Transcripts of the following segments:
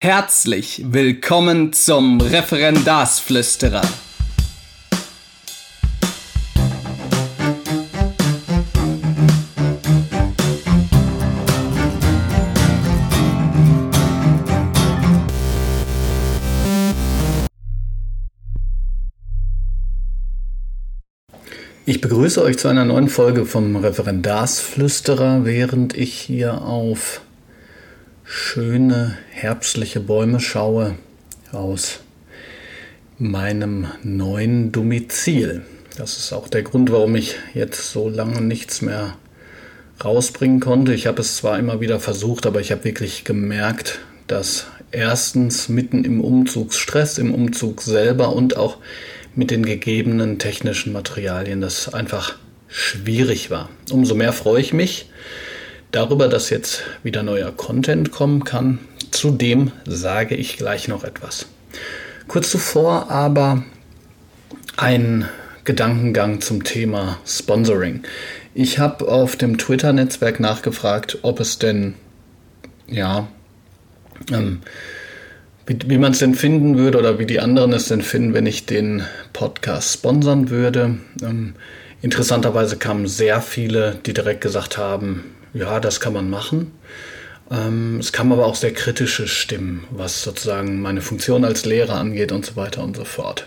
Herzlich willkommen zum Referendarsflüsterer. Ich begrüße euch zu einer neuen Folge vom Referendarsflüsterer, während ich hier auf schöne herbstliche Bäume schaue aus meinem neuen Domizil. Das ist auch der Grund, warum ich jetzt so lange nichts mehr rausbringen konnte. Ich habe es zwar immer wieder versucht, aber ich habe wirklich gemerkt, dass erstens mitten im Umzugsstress, im Umzug selber und auch mit den gegebenen technischen Materialien das einfach schwierig war. Umso mehr freue ich mich, darüber, dass jetzt wieder neuer Content kommen kann. Zudem sage ich gleich noch etwas. Kurz zuvor aber ein Gedankengang zum Thema Sponsoring. Ich habe auf dem Twitter-Netzwerk nachgefragt, ob es denn, ja, ähm, wie, wie man es denn finden würde oder wie die anderen es denn finden, wenn ich den Podcast sponsern würde. Ähm, interessanterweise kamen sehr viele, die direkt gesagt haben, ja, das kann man machen. Ähm, es kamen aber auch sehr kritische Stimmen, was sozusagen meine Funktion als Lehrer angeht und so weiter und so fort.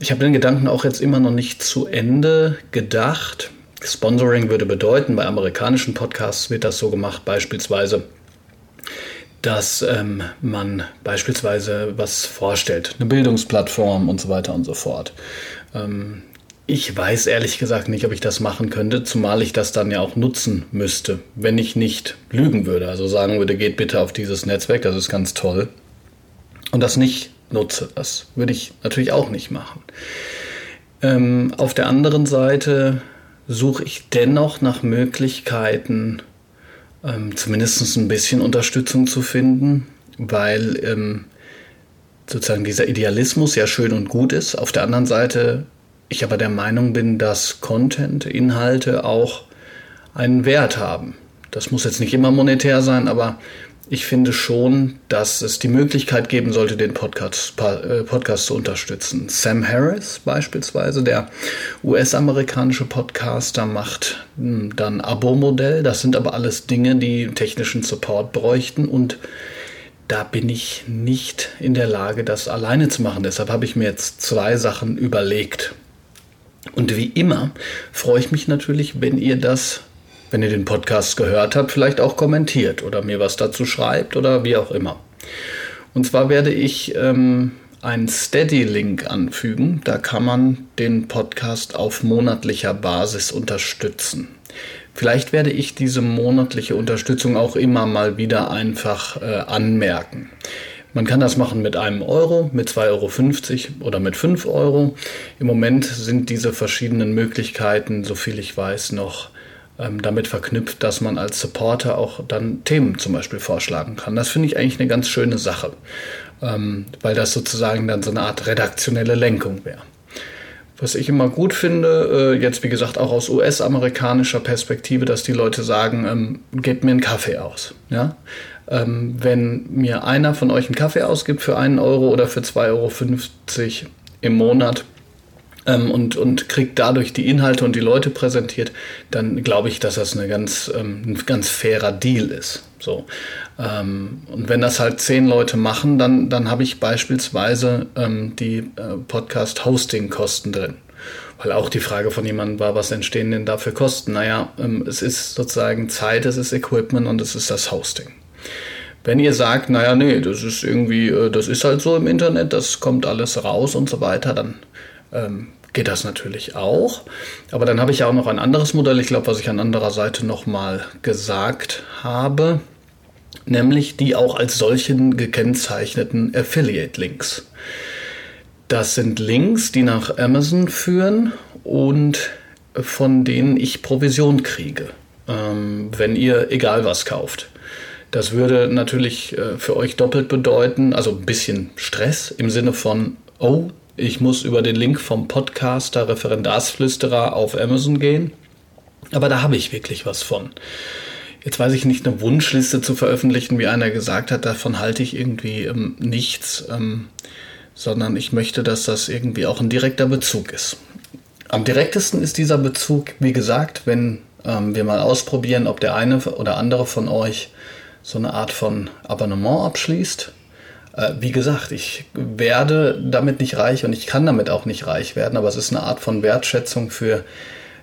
Ich habe den Gedanken auch jetzt immer noch nicht zu Ende gedacht. Sponsoring würde bedeuten, bei amerikanischen Podcasts wird das so gemacht, beispielsweise, dass ähm, man beispielsweise was vorstellt, eine Bildungsplattform und so weiter und so fort. Ähm, ich weiß ehrlich gesagt nicht, ob ich das machen könnte, zumal ich das dann ja auch nutzen müsste, wenn ich nicht lügen würde. Also sagen würde, geht bitte auf dieses Netzwerk, das ist ganz toll. Und das nicht nutze. Das würde ich natürlich auch nicht machen. Ähm, auf der anderen Seite suche ich dennoch nach Möglichkeiten, ähm, zumindest ein bisschen Unterstützung zu finden, weil ähm, sozusagen dieser Idealismus ja schön und gut ist. Auf der anderen Seite ich aber der Meinung bin, dass Content, Inhalte auch einen Wert haben. Das muss jetzt nicht immer monetär sein, aber ich finde schon, dass es die Möglichkeit geben sollte, den Podcast, äh, Podcast zu unterstützen. Sam Harris beispielsweise, der US-amerikanische Podcaster, macht hm, dann Abo-Modell. Das sind aber alles Dinge, die technischen Support bräuchten und da bin ich nicht in der Lage, das alleine zu machen. Deshalb habe ich mir jetzt zwei Sachen überlegt. Und wie immer freue ich mich natürlich, wenn ihr das, wenn ihr den Podcast gehört habt, vielleicht auch kommentiert oder mir was dazu schreibt oder wie auch immer. Und zwar werde ich ähm, einen Steady-Link anfügen. Da kann man den Podcast auf monatlicher Basis unterstützen. Vielleicht werde ich diese monatliche Unterstützung auch immer mal wieder einfach äh, anmerken. Man kann das machen mit einem Euro, mit 2,50 Euro oder mit 5 Euro. Im Moment sind diese verschiedenen Möglichkeiten, soviel ich weiß, noch ähm, damit verknüpft, dass man als Supporter auch dann Themen zum Beispiel vorschlagen kann. Das finde ich eigentlich eine ganz schöne Sache, ähm, weil das sozusagen dann so eine Art redaktionelle Lenkung wäre. Was ich immer gut finde, äh, jetzt wie gesagt auch aus US-amerikanischer Perspektive, dass die Leute sagen, ähm, gebt mir einen Kaffee aus. Ja? Ähm, wenn mir einer von euch einen Kaffee ausgibt für einen Euro oder für 2,50 Euro im Monat ähm, und, und kriegt dadurch die Inhalte und die Leute präsentiert, dann glaube ich, dass das eine ganz, ähm, ein ganz fairer Deal ist. So. Ähm, und wenn das halt zehn Leute machen, dann, dann habe ich beispielsweise ähm, die äh, Podcast-Hosting-Kosten drin. Weil auch die Frage von jemandem war, was entstehen denn da für Kosten? Naja, ähm, es ist sozusagen Zeit, es ist Equipment und es ist das Hosting. Wenn ihr sagt, naja, nee, das ist irgendwie, äh, das ist halt so im Internet, das kommt alles raus und so weiter, dann ähm, geht das natürlich auch. Aber dann habe ich auch noch ein anderes Modell, ich glaube, was ich an anderer Seite nochmal gesagt habe, nämlich die auch als solchen gekennzeichneten Affiliate-Links. Das sind Links, die nach Amazon führen und von denen ich Provision kriege, ähm, wenn ihr egal was kauft. Das würde natürlich äh, für euch doppelt bedeuten, also ein bisschen Stress im Sinne von, oh, ich muss über den Link vom Podcaster Referendarsflüsterer auf Amazon gehen. Aber da habe ich wirklich was von. jetzt weiß ich nicht, eine Wunschliste zu veröffentlichen, wie einer gesagt hat, davon halte ich irgendwie ähm, nichts, ähm, sondern ich möchte, dass das irgendwie auch ein direkter Bezug ist. Am direktesten ist dieser Bezug, wie gesagt, wenn ähm, wir mal ausprobieren, ob der eine oder andere von euch so eine Art von Abonnement abschließt. Äh, wie gesagt, ich werde damit nicht reich und ich kann damit auch nicht reich werden, aber es ist eine Art von Wertschätzung für,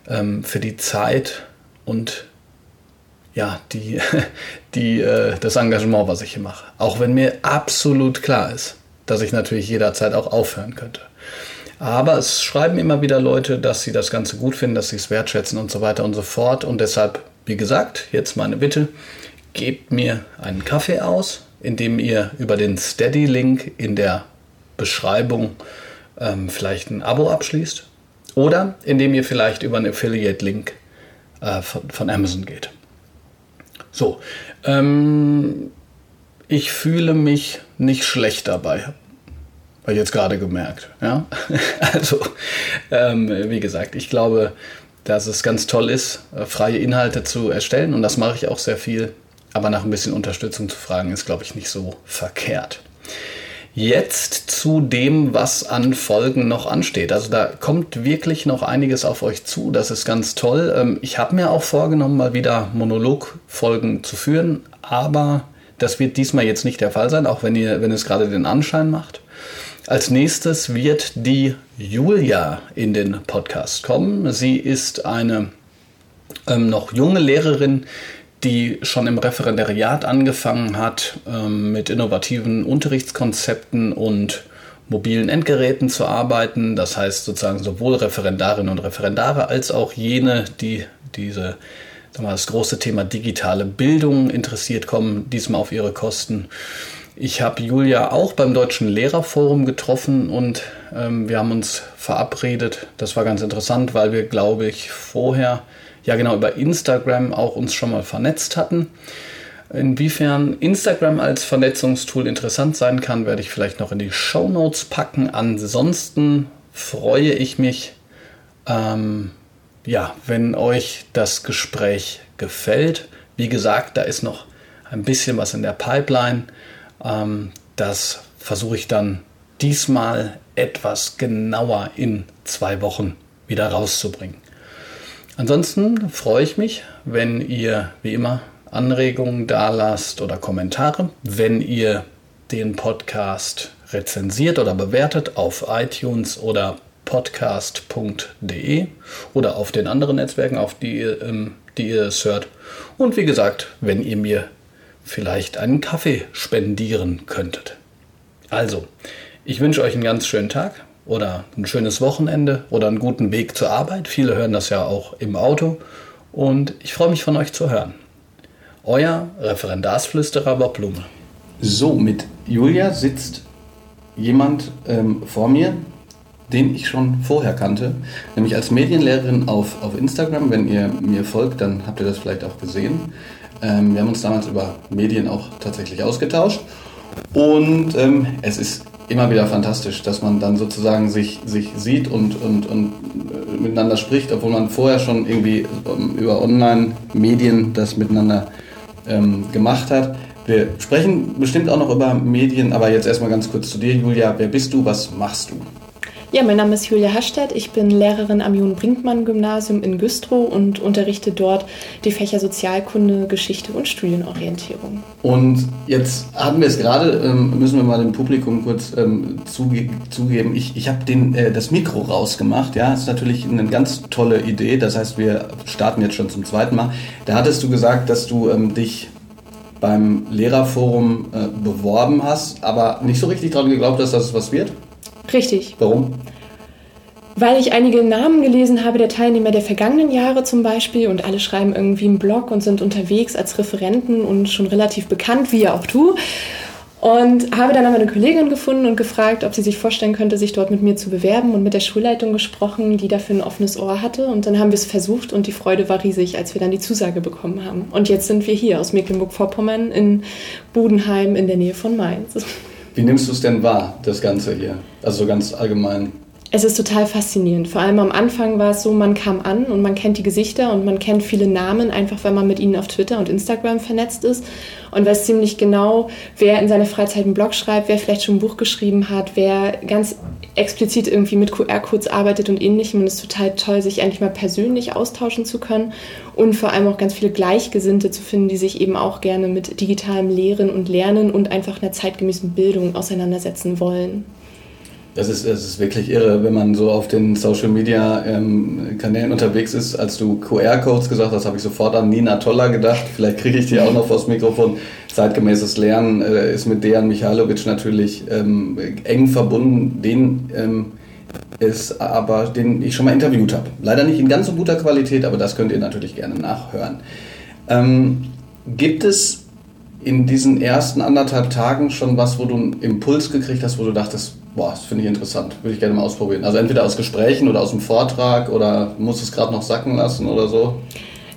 ähm, für die Zeit und ja, die, die, äh, das Engagement, was ich hier mache. Auch wenn mir absolut klar ist, dass ich natürlich jederzeit auch aufhören könnte. Aber es schreiben immer wieder Leute, dass sie das Ganze gut finden, dass sie es wertschätzen und so weiter und so fort. Und deshalb, wie gesagt, jetzt meine Bitte, gebt mir einen Kaffee aus, indem ihr über den Steady-Link in der Beschreibung ähm, vielleicht ein Abo abschließt. Oder indem ihr vielleicht über einen Affiliate-Link äh, von, von Amazon geht. So, ähm, ich fühle mich nicht schlecht dabei. Habe ich jetzt gerade gemerkt. Ja? Also, ähm, wie gesagt, ich glaube, dass es ganz toll ist, äh, freie Inhalte zu erstellen und das mache ich auch sehr viel. Aber nach ein bisschen Unterstützung zu fragen, ist, glaube ich, nicht so verkehrt. Jetzt zu dem, was an Folgen noch ansteht. Also da kommt wirklich noch einiges auf euch zu. Das ist ganz toll. Ähm, ich habe mir auch vorgenommen, mal wieder Monologfolgen zu führen, aber das wird diesmal jetzt nicht der Fall sein, auch wenn ihr, wenn es gerade den Anschein macht. Als nächstes wird die Julia in den Podcast kommen. Sie ist eine ähm, noch junge Lehrerin, die schon im Referendariat angefangen hat, ähm, mit innovativen Unterrichtskonzepten und mobilen Endgeräten zu arbeiten. Das heißt sozusagen sowohl Referendarinnen und Referendare als auch jene, die diese das große Thema digitale Bildung interessiert, kommen diesmal auf ihre Kosten. Ich habe Julia auch beim Deutschen Lehrerforum getroffen und ähm, wir haben uns verabredet. Das war ganz interessant, weil wir, glaube ich, vorher ja genau über Instagram auch uns schon mal vernetzt hatten. Inwiefern Instagram als Vernetzungstool interessant sein kann, werde ich vielleicht noch in die Show Notes packen. Ansonsten freue ich mich, ähm, ja, wenn euch das Gespräch gefällt. Wie gesagt, da ist noch ein bisschen was in der Pipeline. Ähm, das versuche ich dann diesmal etwas genauer in zwei Wochen wieder rauszubringen. Ansonsten freue ich mich, wenn ihr wie immer Anregungen da lasst oder Kommentare. Wenn ihr den Podcast rezensiert oder bewertet auf iTunes oder podcast.de oder auf den anderen Netzwerken, auf die, ähm, die ihr es hört. Und wie gesagt, wenn ihr mir vielleicht einen Kaffee spendieren könntet. Also, ich wünsche euch einen ganz schönen Tag oder ein schönes Wochenende oder einen guten Weg zur Arbeit. Viele hören das ja auch im Auto und ich freue mich von euch zu hören. Euer Referendarsflüsterer Bob Blume. So, mit Julia sitzt jemand ähm, vor mir, den ich schon vorher kannte, nämlich als Medienlehrerin auf, auf Instagram. Wenn ihr mir folgt, dann habt ihr das vielleicht auch gesehen. Ähm, wir haben uns damals über Medien auch tatsächlich ausgetauscht. Und ähm, es ist immer wieder fantastisch, dass man dann sozusagen sich, sich sieht und, und, und äh, miteinander spricht, obwohl man vorher schon irgendwie ähm, über Online-Medien das miteinander ähm, gemacht hat. Wir sprechen bestimmt auch noch über Medien, aber jetzt erstmal ganz kurz zu dir, Julia. Wer bist du? Was machst du? Ja, mein Name ist Julia Hastedt. Ich bin Lehrerin am Jun-Brinkmann-Gymnasium in Güstrow und unterrichte dort die Fächer Sozialkunde, Geschichte und Studienorientierung. Und jetzt hatten wir es gerade, ähm, müssen wir mal dem Publikum kurz ähm, zuge zugeben. Ich, ich habe äh, das Mikro rausgemacht. Ja, das ist natürlich eine ganz tolle Idee. Das heißt, wir starten jetzt schon zum zweiten Mal. Da hattest du gesagt, dass du ähm, dich beim Lehrerforum äh, beworben hast, aber nicht so richtig daran geglaubt hast, dass es was wird. Richtig. Warum? Weil ich einige Namen gelesen habe der Teilnehmer der vergangenen Jahre zum Beispiel und alle schreiben irgendwie einen Blog und sind unterwegs als Referenten und schon relativ bekannt, wie ja auch du. Und habe dann aber eine Kollegin gefunden und gefragt, ob sie sich vorstellen könnte, sich dort mit mir zu bewerben und mit der Schulleitung gesprochen, die dafür ein offenes Ohr hatte. Und dann haben wir es versucht und die Freude war riesig, als wir dann die Zusage bekommen haben. Und jetzt sind wir hier aus Mecklenburg-Vorpommern in Budenheim in der Nähe von Mainz. Wie nimmst du es denn wahr, das Ganze hier? Also so ganz allgemein. Es ist total faszinierend. Vor allem am Anfang war es so, man kam an und man kennt die Gesichter und man kennt viele Namen, einfach weil man mit ihnen auf Twitter und Instagram vernetzt ist und weiß ziemlich genau, wer in seiner Freizeit einen Blog schreibt, wer vielleicht schon ein Buch geschrieben hat, wer ganz explizit irgendwie mit QR-Codes arbeitet und ähnlichem. Und es ist total toll, sich endlich mal persönlich austauschen zu können und vor allem auch ganz viele Gleichgesinnte zu finden, die sich eben auch gerne mit digitalem Lehren und Lernen und einfach einer zeitgemäßen Bildung auseinandersetzen wollen. Das ist, das ist wirklich irre, wenn man so auf den Social Media ähm, Kanälen unterwegs ist. Als du QR-Codes gesagt hast, habe ich sofort an Nina Toller gedacht. Vielleicht kriege ich die auch noch vors Mikrofon. Zeitgemäßes Lernen äh, ist mit Dejan Michalovic natürlich ähm, eng verbunden. Den ähm, ist aber, den ich schon mal interviewt habe. Leider nicht in ganz so guter Qualität, aber das könnt ihr natürlich gerne nachhören. Ähm, gibt es in diesen ersten anderthalb Tagen schon was, wo du einen Impuls gekriegt hast, wo du dachtest, Boah, das finde ich interessant. Würde ich gerne mal ausprobieren. Also entweder aus Gesprächen oder aus dem Vortrag oder muss es gerade noch sacken lassen oder so.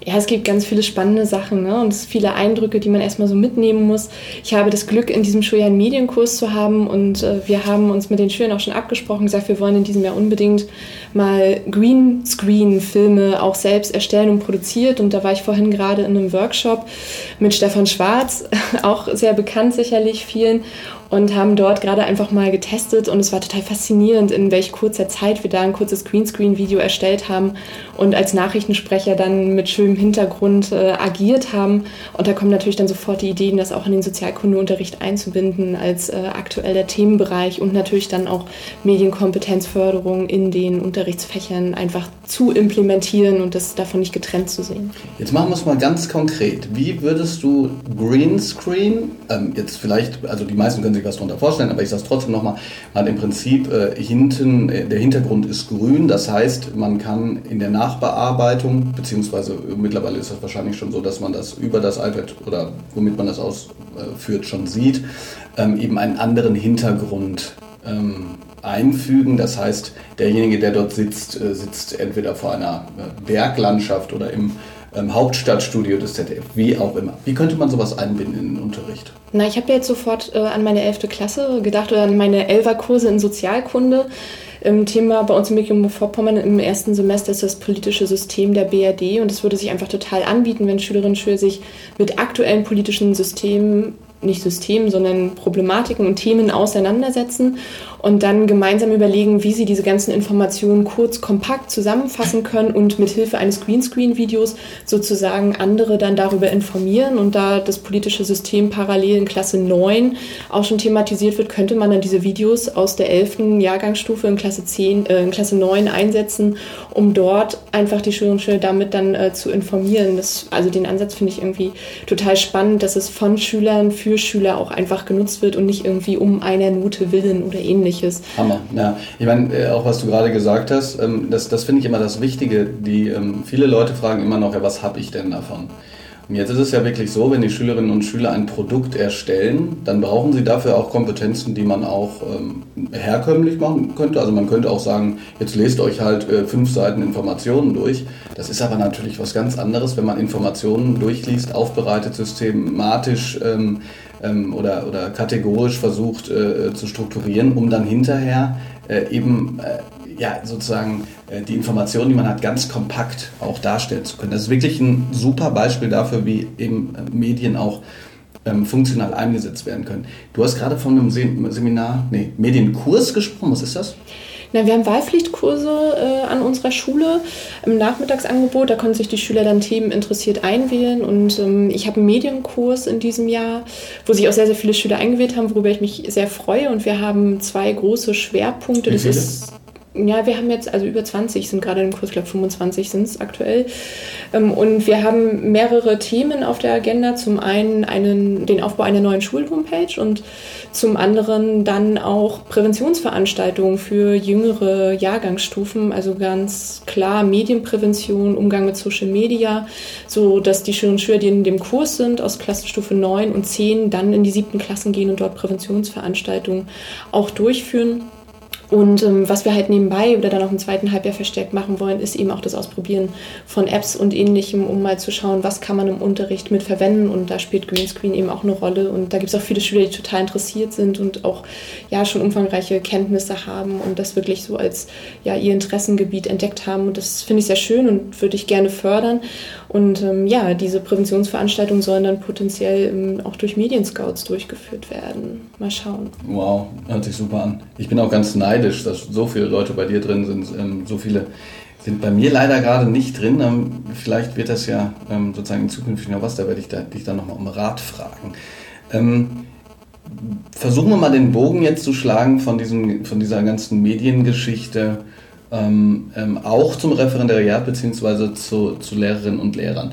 Ja, es gibt ganz viele spannende Sachen ne? und viele Eindrücke, die man erstmal so mitnehmen muss. Ich habe das Glück, in diesem Schuljahr einen Medienkurs zu haben und äh, wir haben uns mit den Schülern auch schon abgesprochen, gesagt, wir wollen in diesem Jahr unbedingt mal Greenscreen-Filme auch selbst erstellen und produziert. Und da war ich vorhin gerade in einem Workshop mit Stefan Schwarz, auch sehr bekannt sicherlich vielen und haben dort gerade einfach mal getestet und es war total faszinierend, in welch kurzer Zeit wir da ein kurzes Greenscreen-Video erstellt haben und als Nachrichtensprecher dann mit schönem Hintergrund äh, agiert haben. Und da kommen natürlich dann sofort die Ideen, das auch in den Sozialkundeunterricht einzubinden als äh, aktueller Themenbereich und natürlich dann auch Medienkompetenzförderung in den Unterrichtsfächern einfach zu implementieren und das davon nicht getrennt zu sehen. Jetzt machen wir es mal ganz konkret. Wie würdest du Greenscreen, ähm, jetzt vielleicht, also die meisten können sich was darunter vorstellen, aber ich sage es trotzdem nochmal, man im Prinzip äh, hinten, äh, der Hintergrund ist grün, das heißt, man kann in der Nachbearbeitung, beziehungsweise mittlerweile ist das wahrscheinlich schon so, dass man das über das iPad oder womit man das ausführt schon sieht, ähm, eben einen anderen Hintergrund ähm, einfügen. Das heißt, derjenige, der dort sitzt, äh, sitzt entweder vor einer äh, Berglandschaft oder im ähm, Hauptstadtstudio des ZDF, wie auch immer. Wie könnte man sowas einbinden in den Unterricht? Na, ich habe jetzt sofort äh, an meine 11. Klasse gedacht oder an meine 11 Kurse in Sozialkunde. Im Thema bei uns im Mecklenburg-Vorpommern im ersten Semester ist das politische System der BRD und es würde sich einfach total anbieten, wenn Schülerinnen und Schüler sich mit aktuellen politischen Systemen nicht Systemen, sondern Problematiken und Themen auseinandersetzen und dann gemeinsam überlegen, wie sie diese ganzen Informationen kurz, kompakt zusammenfassen können und mit Hilfe eines Greenscreen-Videos sozusagen andere dann darüber informieren. Und da das politische System parallel in Klasse 9 auch schon thematisiert wird, könnte man dann diese Videos aus der 11. Jahrgangsstufe in Klasse 10, äh, in Klasse 9 einsetzen, um dort einfach die Schülerinnen und Schüler damit dann äh, zu informieren. Das, also den Ansatz finde ich irgendwie total spannend, dass es von Schülern für Schüler auch einfach genutzt wird und nicht irgendwie um einer Note willen oder ähnliches ähnliches. Hammer, ja. Ich meine, äh, auch was du gerade gesagt hast, ähm, das, das finde ich immer das Wichtige. Die, ähm, viele Leute fragen immer noch, ja, was habe ich denn davon? Und jetzt ist es ja wirklich so, wenn die Schülerinnen und Schüler ein Produkt erstellen, dann brauchen sie dafür auch Kompetenzen, die man auch ähm, herkömmlich machen könnte. Also man könnte auch sagen, jetzt lest euch halt äh, fünf Seiten Informationen durch. Das ist aber natürlich was ganz anderes, wenn man Informationen durchliest, aufbereitet, systematisch ähm, oder, oder kategorisch versucht äh, zu strukturieren, um dann hinterher äh, eben äh, ja, sozusagen äh, die Informationen, die man hat, ganz kompakt auch darstellen zu können. Das ist wirklich ein super Beispiel dafür, wie eben äh, Medien auch ähm, funktional eingesetzt werden können. Du hast gerade von einem Seminar, nee, Medienkurs gesprochen. Was ist das? Na, wir haben Wahlpflichtkurse äh, an unserer Schule im Nachmittagsangebot. Da können sich die Schüler dann Themen interessiert einwählen. Und ähm, ich habe einen Medienkurs in diesem Jahr, wo sich auch sehr, sehr viele Schüler eingewählt haben, worüber ich mich sehr freue. Und wir haben zwei große Schwerpunkte. Das ist ja, wir haben jetzt, also über 20 sind gerade im Kurs, ich glaube 25 sind es aktuell. Ähm, und wir haben mehrere Themen auf der Agenda. Zum einen einen, den Aufbau einer neuen Schulhomepage und zum anderen dann auch Präventionsveranstaltungen für jüngere Jahrgangsstufen. Also ganz klar Medienprävention, Umgang mit Social Media, so dass die Schülerinnen und Schüler, die in dem Kurs sind, aus Klassenstufe 9 und 10 dann in die siebten Klassen gehen und dort Präventionsveranstaltungen auch durchführen. Und ähm, was wir halt nebenbei oder dann auch im zweiten Halbjahr verstärkt machen wollen, ist eben auch das Ausprobieren von Apps und ähnlichem, um mal zu schauen, was kann man im Unterricht mit verwenden. Und da spielt Greenscreen eben auch eine Rolle. Und da gibt es auch viele Schüler, die total interessiert sind und auch ja schon umfangreiche Kenntnisse haben und das wirklich so als ja ihr Interessengebiet entdeckt haben. Und das finde ich sehr schön und würde ich gerne fördern. Und ähm, ja, diese Präventionsveranstaltungen sollen dann potenziell ähm, auch durch Medienscouts durchgeführt werden. Mal schauen. Wow, hört sich super an. Ich bin auch ganz neidisch, dass so viele Leute bei dir drin sind. Ähm, so viele sind bei mir leider gerade nicht drin. Ähm, vielleicht wird das ja ähm, sozusagen in Zukunft noch was, da werde ich da, dich dann nochmal um Rat fragen. Ähm, versuchen wir mal den Bogen jetzt zu schlagen von, diesem, von dieser ganzen Mediengeschichte ähm, ähm, auch zum Referendariat bzw. Zu, zu Lehrerinnen und Lehrern.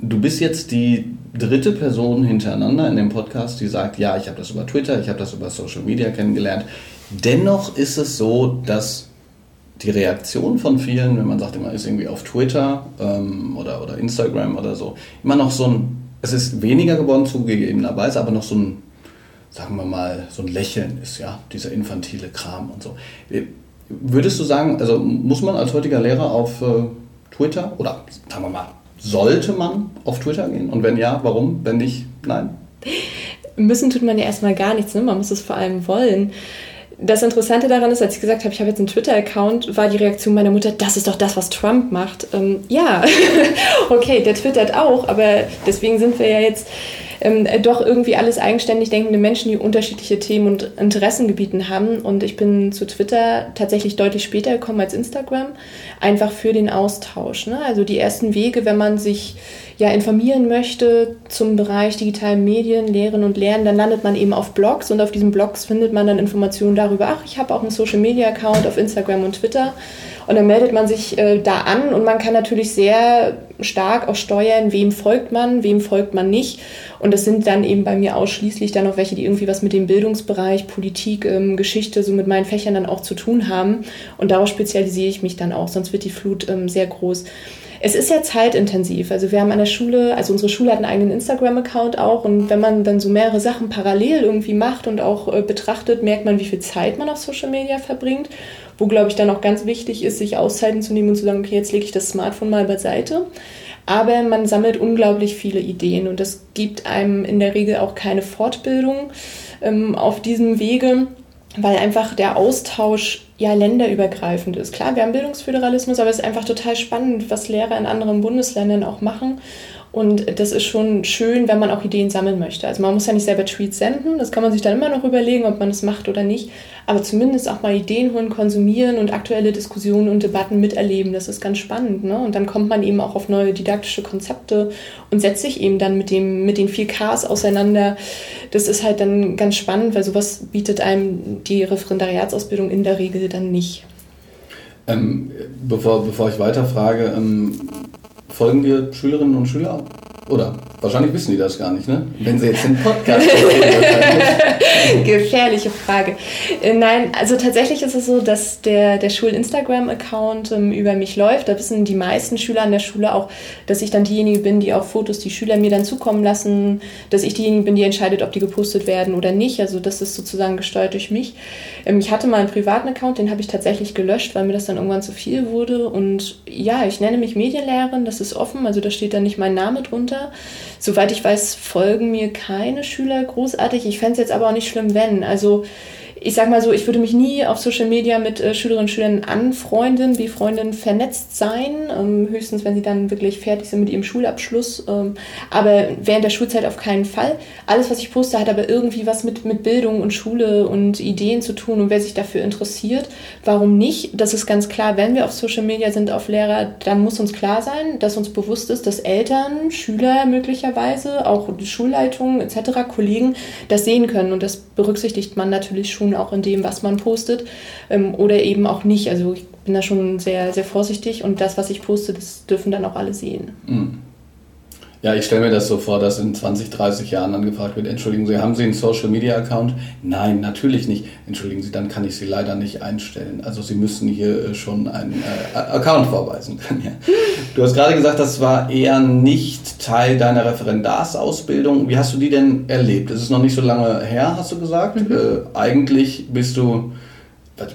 Du bist jetzt die dritte Person hintereinander in dem Podcast, die sagt, ja, ich habe das über Twitter, ich habe das über Social Media kennengelernt. Dennoch ist es so, dass die Reaktion von vielen, wenn man sagt, immer ist irgendwie auf Twitter ähm, oder, oder Instagram oder so, immer noch so ein, es ist weniger geworden zugegebenerweise, aber noch so ein, sagen wir mal, so ein Lächeln ist, ja, dieser infantile Kram und so. Würdest du sagen, also muss man als heutiger Lehrer auf äh, Twitter oder sagen wir mal, sollte man auf Twitter gehen? Und wenn ja, warum? Wenn nicht, nein? Müssen tut man ja erstmal gar nichts, ne? man muss es vor allem wollen. Das Interessante daran ist, als ich gesagt habe, ich habe jetzt einen Twitter-Account, war die Reaktion meiner Mutter, das ist doch das, was Trump macht. Ähm, ja, okay, der twittert auch, aber deswegen sind wir ja jetzt ähm, doch irgendwie alles eigenständig denkende Menschen, die unterschiedliche Themen und Interessengebieten haben. Und ich bin zu Twitter tatsächlich deutlich später gekommen als Instagram, einfach für den Austausch. Ne? Also die ersten Wege, wenn man sich ja, informieren möchte zum Bereich digitalen Medien, Lehren und Lernen, dann landet man eben auf Blogs und auf diesen Blogs findet man dann Informationen darüber, ach, ich habe auch einen Social Media Account auf Instagram und Twitter und dann meldet man sich äh, da an und man kann natürlich sehr stark auch steuern, wem folgt man, wem folgt man nicht. Und das sind dann eben bei mir ausschließlich dann auch welche, die irgendwie was mit dem Bildungsbereich, Politik, ähm, Geschichte, so mit meinen Fächern dann auch zu tun haben. Und darauf spezialisiere ich mich dann auch, sonst wird die Flut ähm, sehr groß. Es ist ja zeitintensiv. Also wir haben an der Schule, also unsere Schule hat einen eigenen Instagram-Account auch und wenn man dann so mehrere Sachen parallel irgendwie macht und auch äh, betrachtet, merkt man, wie viel Zeit man auf Social Media verbringt wo, glaube ich, dann auch ganz wichtig ist, sich Auszeiten zu nehmen und zu sagen, okay, jetzt lege ich das Smartphone mal beiseite. Aber man sammelt unglaublich viele Ideen und das gibt einem in der Regel auch keine Fortbildung ähm, auf diesem Wege, weil einfach der Austausch ja länderübergreifend ist. Klar, wir haben Bildungsföderalismus, aber es ist einfach total spannend, was Lehrer in anderen Bundesländern auch machen und das ist schon schön, wenn man auch Ideen sammeln möchte. Also man muss ja nicht selber Tweets senden, das kann man sich dann immer noch überlegen, ob man es macht oder nicht. Aber zumindest auch mal Ideen holen, konsumieren und aktuelle Diskussionen und Debatten miterleben. Das ist ganz spannend. Ne? Und dann kommt man eben auch auf neue didaktische Konzepte und setzt sich eben dann mit, dem, mit den 4Ks auseinander. Das ist halt dann ganz spannend, weil sowas bietet einem die Referendariatsausbildung in der Regel dann nicht. Ähm, bevor, bevor ich weiterfrage, ähm, folgen dir Schülerinnen und Schüler? Oder wahrscheinlich wissen die das gar nicht, ne? Wenn sie jetzt den Podcast hören. Gefährliche Frage. Äh, nein, also tatsächlich ist es so, dass der, der Schul-Instagram-Account ähm, über mich läuft. Da wissen die meisten Schüler an der Schule auch, dass ich dann diejenige bin, die auch Fotos, die Schüler mir dann zukommen lassen, dass ich diejenige bin, die entscheidet, ob die gepostet werden oder nicht. Also das ist sozusagen gesteuert durch mich. Ähm, ich hatte mal einen privaten Account, den habe ich tatsächlich gelöscht, weil mir das dann irgendwann zu viel wurde. Und ja, ich nenne mich Medienlehrerin, das ist offen, also da steht dann nicht mein Name drunter. Schüler. Soweit ich weiß, folgen mir keine Schüler großartig. Ich fände es jetzt aber auch nicht schlimm, wenn. Also ich sag mal so, ich würde mich nie auf Social Media mit äh, Schülerinnen und Schülern anfreunden, wie Freundinnen vernetzt sein. Ähm, höchstens, wenn sie dann wirklich fertig sind mit ihrem Schulabschluss. Ähm, aber während der Schulzeit auf keinen Fall. Alles, was ich poste, hat aber irgendwie was mit, mit Bildung und Schule und Ideen zu tun. Und wer sich dafür interessiert, warum nicht? Das ist ganz klar, wenn wir auf Social Media sind, auf Lehrer, dann muss uns klar sein, dass uns bewusst ist, dass Eltern, Schüler möglicherweise, auch Schulleitungen etc., Kollegen das sehen können. Und das berücksichtigt man natürlich schon tun, auch in dem, was man postet ähm, oder eben auch nicht. Also ich bin da schon sehr, sehr vorsichtig und das, was ich poste, das dürfen dann auch alle sehen. Mhm. Ja, ich stelle mir das so vor, dass in 20, 30 Jahren dann gefragt wird, entschuldigen Sie, haben Sie einen Social Media Account? Nein, natürlich nicht. Entschuldigen Sie, dann kann ich Sie leider nicht einstellen. Also Sie müssen hier äh, schon einen äh, Account vorweisen ja. Du hast gerade gesagt, das war eher nicht Teil deiner Referendarsausbildung. Wie hast du die denn erlebt? Es ist noch nicht so lange her, hast du gesagt. Mhm. Äh, eigentlich bist du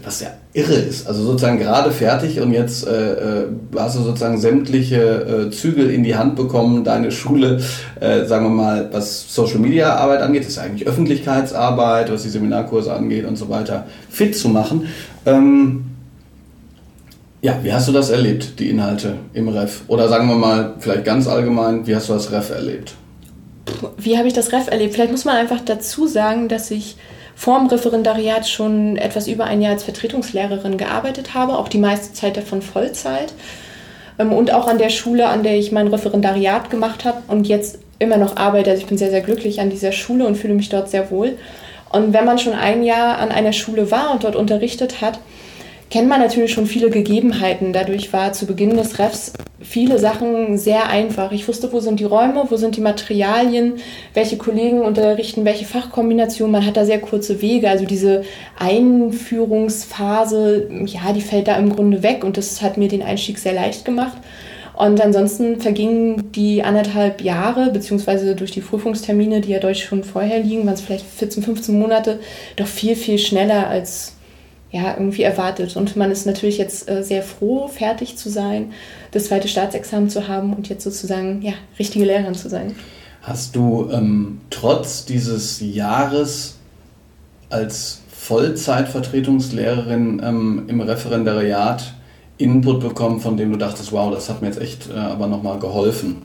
was ja irre ist. Also sozusagen gerade fertig und jetzt äh, äh, hast du sozusagen sämtliche äh, Zügel in die Hand bekommen, deine Schule, äh, sagen wir mal, was Social Media Arbeit angeht, ist eigentlich Öffentlichkeitsarbeit, was die Seminarkurse angeht und so weiter, fit zu machen. Ähm, ja, wie hast du das erlebt, die Inhalte im Ref? Oder sagen wir mal, vielleicht ganz allgemein, wie hast du das Ref erlebt? Wie habe ich das Ref erlebt? Vielleicht muss man einfach dazu sagen, dass ich vor dem Referendariat schon etwas über ein Jahr als Vertretungslehrerin gearbeitet habe, auch die meiste Zeit davon Vollzeit. Ähm, und auch an der Schule, an der ich mein Referendariat gemacht habe und jetzt immer noch arbeite. Also ich bin sehr, sehr glücklich an dieser Schule und fühle mich dort sehr wohl. Und wenn man schon ein Jahr an einer Schule war und dort unterrichtet hat, kennt man natürlich schon viele Gegebenheiten. Dadurch war zu Beginn des Refs viele Sachen sehr einfach. Ich wusste, wo sind die Räume, wo sind die Materialien, welche Kollegen unterrichten, welche Fachkombination. Man hat da sehr kurze Wege. Also diese Einführungsphase, ja, die fällt da im Grunde weg und das hat mir den Einstieg sehr leicht gemacht. Und ansonsten vergingen die anderthalb Jahre, beziehungsweise durch die Prüfungstermine, die ja deutlich schon vorher liegen, waren es vielleicht 14, 15 Monate, doch viel, viel schneller als ja, irgendwie erwartet. Und man ist natürlich jetzt äh, sehr froh, fertig zu sein, das zweite Staatsexamen zu haben und jetzt sozusagen ja, richtige Lehrerin zu sein. Hast du ähm, trotz dieses Jahres als Vollzeitvertretungslehrerin ähm, im Referendariat Input bekommen, von dem du dachtest, wow, das hat mir jetzt echt äh, aber nochmal geholfen,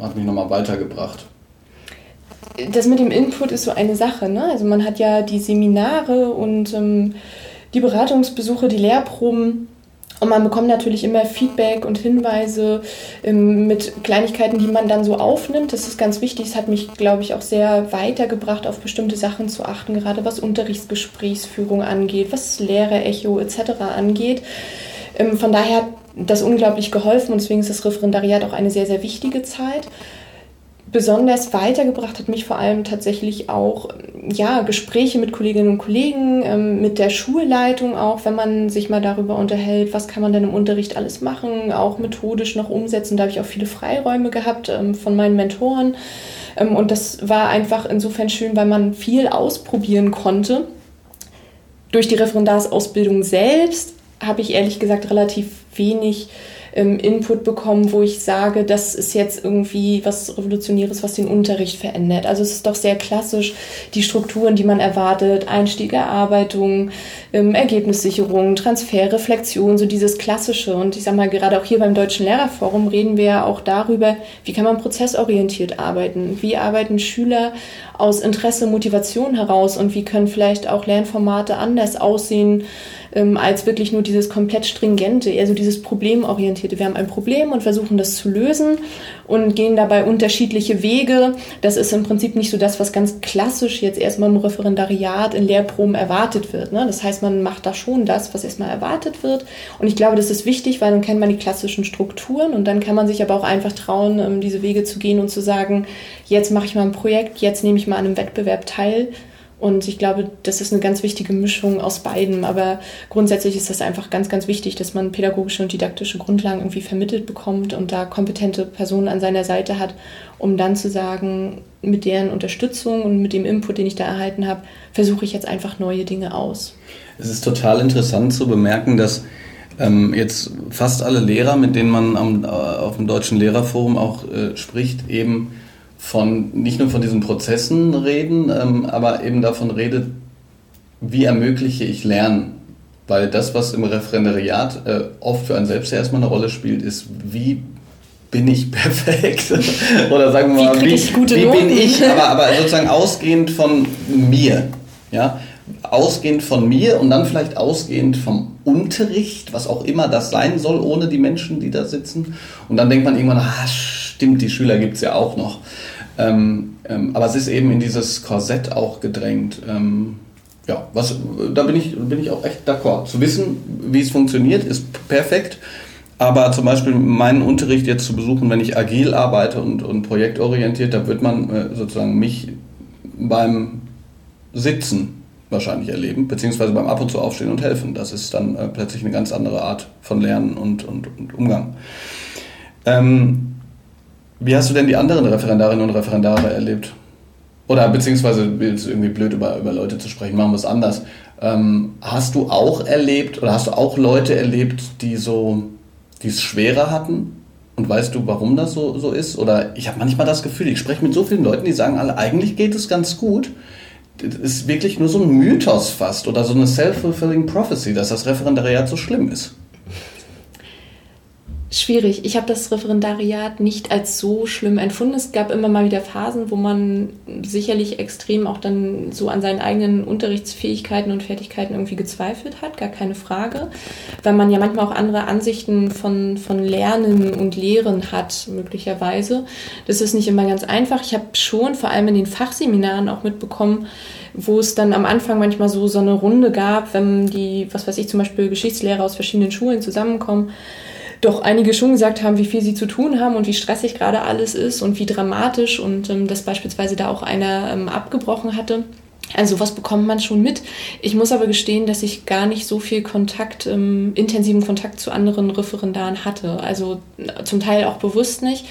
hat mich nochmal weitergebracht? Das mit dem Input ist so eine Sache. Ne? Also man hat ja die Seminare und ähm, die Beratungsbesuche, die Lehrproben. Und man bekommt natürlich immer Feedback und Hinweise ähm, mit Kleinigkeiten, die man dann so aufnimmt. Das ist ganz wichtig. Es hat mich, glaube ich, auch sehr weitergebracht, auf bestimmte Sachen zu achten, gerade was Unterrichtsgesprächsführung angeht, was Lehrerecho etc. angeht. Ähm, von daher hat das unglaublich geholfen und deswegen ist das Referendariat auch eine sehr, sehr wichtige Zeit besonders weitergebracht hat mich vor allem tatsächlich auch ja, Gespräche mit Kolleginnen und Kollegen, ähm, mit der Schulleitung auch, wenn man sich mal darüber unterhält, was kann man denn im Unterricht alles machen, auch methodisch noch umsetzen. Da habe ich auch viele Freiräume gehabt ähm, von meinen Mentoren. Ähm, und das war einfach insofern schön, weil man viel ausprobieren konnte. Durch die Referendarsausbildung selbst habe ich ehrlich gesagt relativ wenig ähm, Input bekommen, wo ich sage, das ist jetzt irgendwie was Revolutionäres, was den Unterricht verändert. Also es ist doch sehr klassisch, die Strukturen, die man erwartet, Einstieg, Erarbeitung, ähm, Ergebnissicherung, Transfer, Reflexion, so dieses Klassische. Und ich sage mal, gerade auch hier beim Deutschen Lehrerforum reden wir ja auch darüber, wie kann man prozessorientiert arbeiten, wie arbeiten Schüler aus Interesse, Motivation heraus und wie können vielleicht auch Lernformate anders aussehen, ähm, als wirklich nur dieses komplett stringente, eher so dieses problemorientierte. Wir haben ein Problem und versuchen das zu lösen und gehen dabei unterschiedliche Wege. Das ist im Prinzip nicht so das, was ganz klassisch jetzt erstmal im Referendariat in Lehrproben erwartet wird. Ne? Das heißt, man macht da schon das, was erstmal erwartet wird. Und ich glaube, das ist wichtig, weil dann kennt man die klassischen Strukturen und dann kann man sich aber auch einfach trauen, ähm, diese Wege zu gehen und zu sagen, jetzt mache ich mal ein Projekt, jetzt nehme ich mal an einem Wettbewerb teil und ich glaube, das ist eine ganz wichtige Mischung aus beiden. Aber grundsätzlich ist das einfach ganz, ganz wichtig, dass man pädagogische und didaktische Grundlagen irgendwie vermittelt bekommt und da kompetente Personen an seiner Seite hat, um dann zu sagen, mit deren Unterstützung und mit dem Input, den ich da erhalten habe, versuche ich jetzt einfach neue Dinge aus. Es ist total interessant zu bemerken, dass ähm, jetzt fast alle Lehrer, mit denen man am, äh, auf dem Deutschen Lehrerforum auch äh, spricht, eben von nicht nur von diesen Prozessen reden, ähm, aber eben davon redet, wie ermögliche ich Lernen. Weil das, was im Referendariat äh, oft für einen selbst erstmal eine Rolle spielt, ist, wie bin ich perfekt? Oder sagen wir mal, wie, wie, wie bin ich, aber, aber sozusagen ausgehend von mir. Ja? Ausgehend von mir und dann vielleicht ausgehend vom Unterricht, was auch immer das sein soll, ohne die Menschen, die da sitzen. Und dann denkt man irgendwann, ah, stimmt, die Schüler gibt es ja auch noch. Ähm, ähm, aber es ist eben in dieses Korsett auch gedrängt. Ähm, ja, was, da bin ich, bin ich auch echt d'accord. Zu wissen, wie es funktioniert, ist perfekt. Aber zum Beispiel meinen Unterricht jetzt zu besuchen, wenn ich agil arbeite und, und projektorientiert, da wird man äh, sozusagen mich beim Sitzen wahrscheinlich erleben, beziehungsweise beim Ab und zu aufstehen und helfen. Das ist dann äh, plötzlich eine ganz andere Art von Lernen und, und, und Umgang. Ähm, wie hast du denn die anderen Referendarinnen und Referendare erlebt? Oder beziehungsweise ist irgendwie blöd, über, über Leute zu sprechen, machen wir es anders. Ähm, hast du auch erlebt oder hast du auch Leute erlebt, die so, die es schwerer hatten? Und weißt du, warum das so, so ist? Oder ich habe manchmal das Gefühl, ich spreche mit so vielen Leuten, die sagen alle, eigentlich geht es ganz gut. Das ist wirklich nur so ein Mythos fast oder so eine self-fulfilling prophecy, dass das Referendariat so schlimm ist. Schwierig. Ich habe das Referendariat nicht als so schlimm empfunden. Es gab immer mal wieder Phasen, wo man sicherlich extrem auch dann so an seinen eigenen Unterrichtsfähigkeiten und Fertigkeiten irgendwie gezweifelt hat, gar keine Frage. Weil man ja manchmal auch andere Ansichten von, von Lernen und Lehren hat, möglicherweise. Das ist nicht immer ganz einfach. Ich habe schon vor allem in den Fachseminaren auch mitbekommen, wo es dann am Anfang manchmal so, so eine Runde gab, wenn die, was weiß ich, zum Beispiel Geschichtslehrer aus verschiedenen Schulen zusammenkommen doch einige schon gesagt haben, wie viel sie zu tun haben und wie stressig gerade alles ist und wie dramatisch und ähm, dass beispielsweise da auch einer ähm, abgebrochen hatte. Also was bekommt man schon mit. Ich muss aber gestehen, dass ich gar nicht so viel Kontakt, ähm, intensiven Kontakt zu anderen Referendaren hatte. Also äh, zum Teil auch bewusst nicht.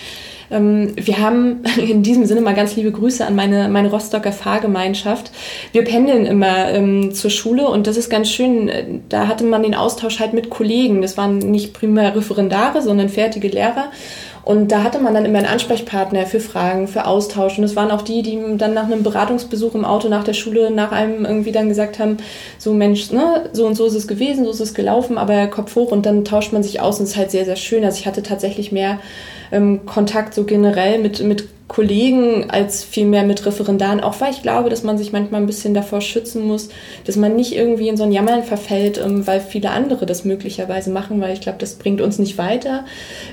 Ähm, wir haben in diesem Sinne mal ganz liebe Grüße an meine, meine Rostocker Fahrgemeinschaft. Wir pendeln immer ähm, zur Schule und das ist ganz schön. Da hatte man den Austausch halt mit Kollegen. Das waren nicht primär Referendare, sondern fertige Lehrer. Und da hatte man dann immer einen Ansprechpartner für Fragen, für Austausch. Und es waren auch die, die dann nach einem Beratungsbesuch im Auto nach der Schule nach einem irgendwie dann gesagt haben, so Mensch, ne, so und so ist es gewesen, so ist es gelaufen, aber Kopf hoch und dann tauscht man sich aus und es ist halt sehr, sehr schön. Also ich hatte tatsächlich mehr ähm, Kontakt so generell mit, mit Kollegen als vielmehr mit Referendaren, auch weil ich glaube, dass man sich manchmal ein bisschen davor schützen muss, dass man nicht irgendwie in so ein Jammern verfällt, ähm, weil viele andere das möglicherweise machen, weil ich glaube, das bringt uns nicht weiter.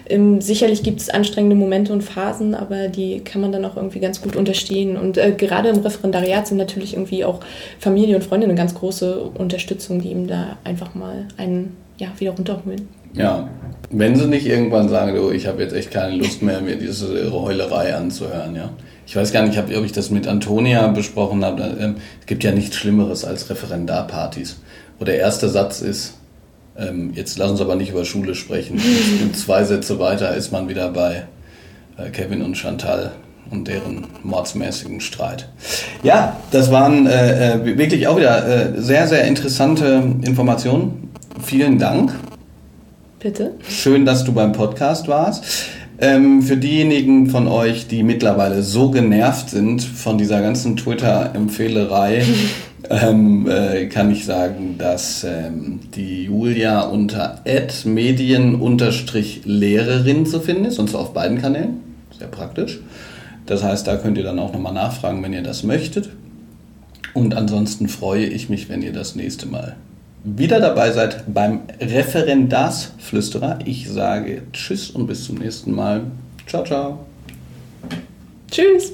Ähm, sicherlich gibt es anstrengende Momente und Phasen, aber die kann man dann auch irgendwie ganz gut unterstehen. Und äh, gerade im Referendariat sind natürlich irgendwie auch Familie und Freunde eine ganz große Unterstützung, die ihm da einfach mal einen ja, wieder runterholen. Ja, wenn sie nicht irgendwann sagen, oh, ich habe jetzt echt keine Lust mehr, mir diese Heulerei anzuhören, ja. Ich weiß gar nicht, ob ich das mit Antonia besprochen habe. Ähm, es gibt ja nichts Schlimmeres als Referendarpartys, wo der erste Satz ist, ähm, jetzt lass uns aber nicht über Schule sprechen. Und zwei Sätze weiter ist man wieder bei äh, Kevin und Chantal und deren mordsmäßigen Streit. Ja, das waren äh, äh wirklich auch wieder sehr, sehr interessante Informationen. Vielen Dank. Bitte. Schön, dass du beim Podcast warst. Ähm, für diejenigen von euch, die mittlerweile so genervt sind von dieser ganzen Twitter-Empfehlerei, ähm, äh, kann ich sagen, dass ähm, die Julia unter medien-lehrerin zu finden ist, und zwar auf beiden Kanälen. Sehr praktisch. Das heißt, da könnt ihr dann auch nochmal nachfragen, wenn ihr das möchtet. Und ansonsten freue ich mich, wenn ihr das nächste Mal wieder dabei seid beim Referendarsflüsterer. Ich sage Tschüss und bis zum nächsten Mal. Ciao, ciao. Tschüss.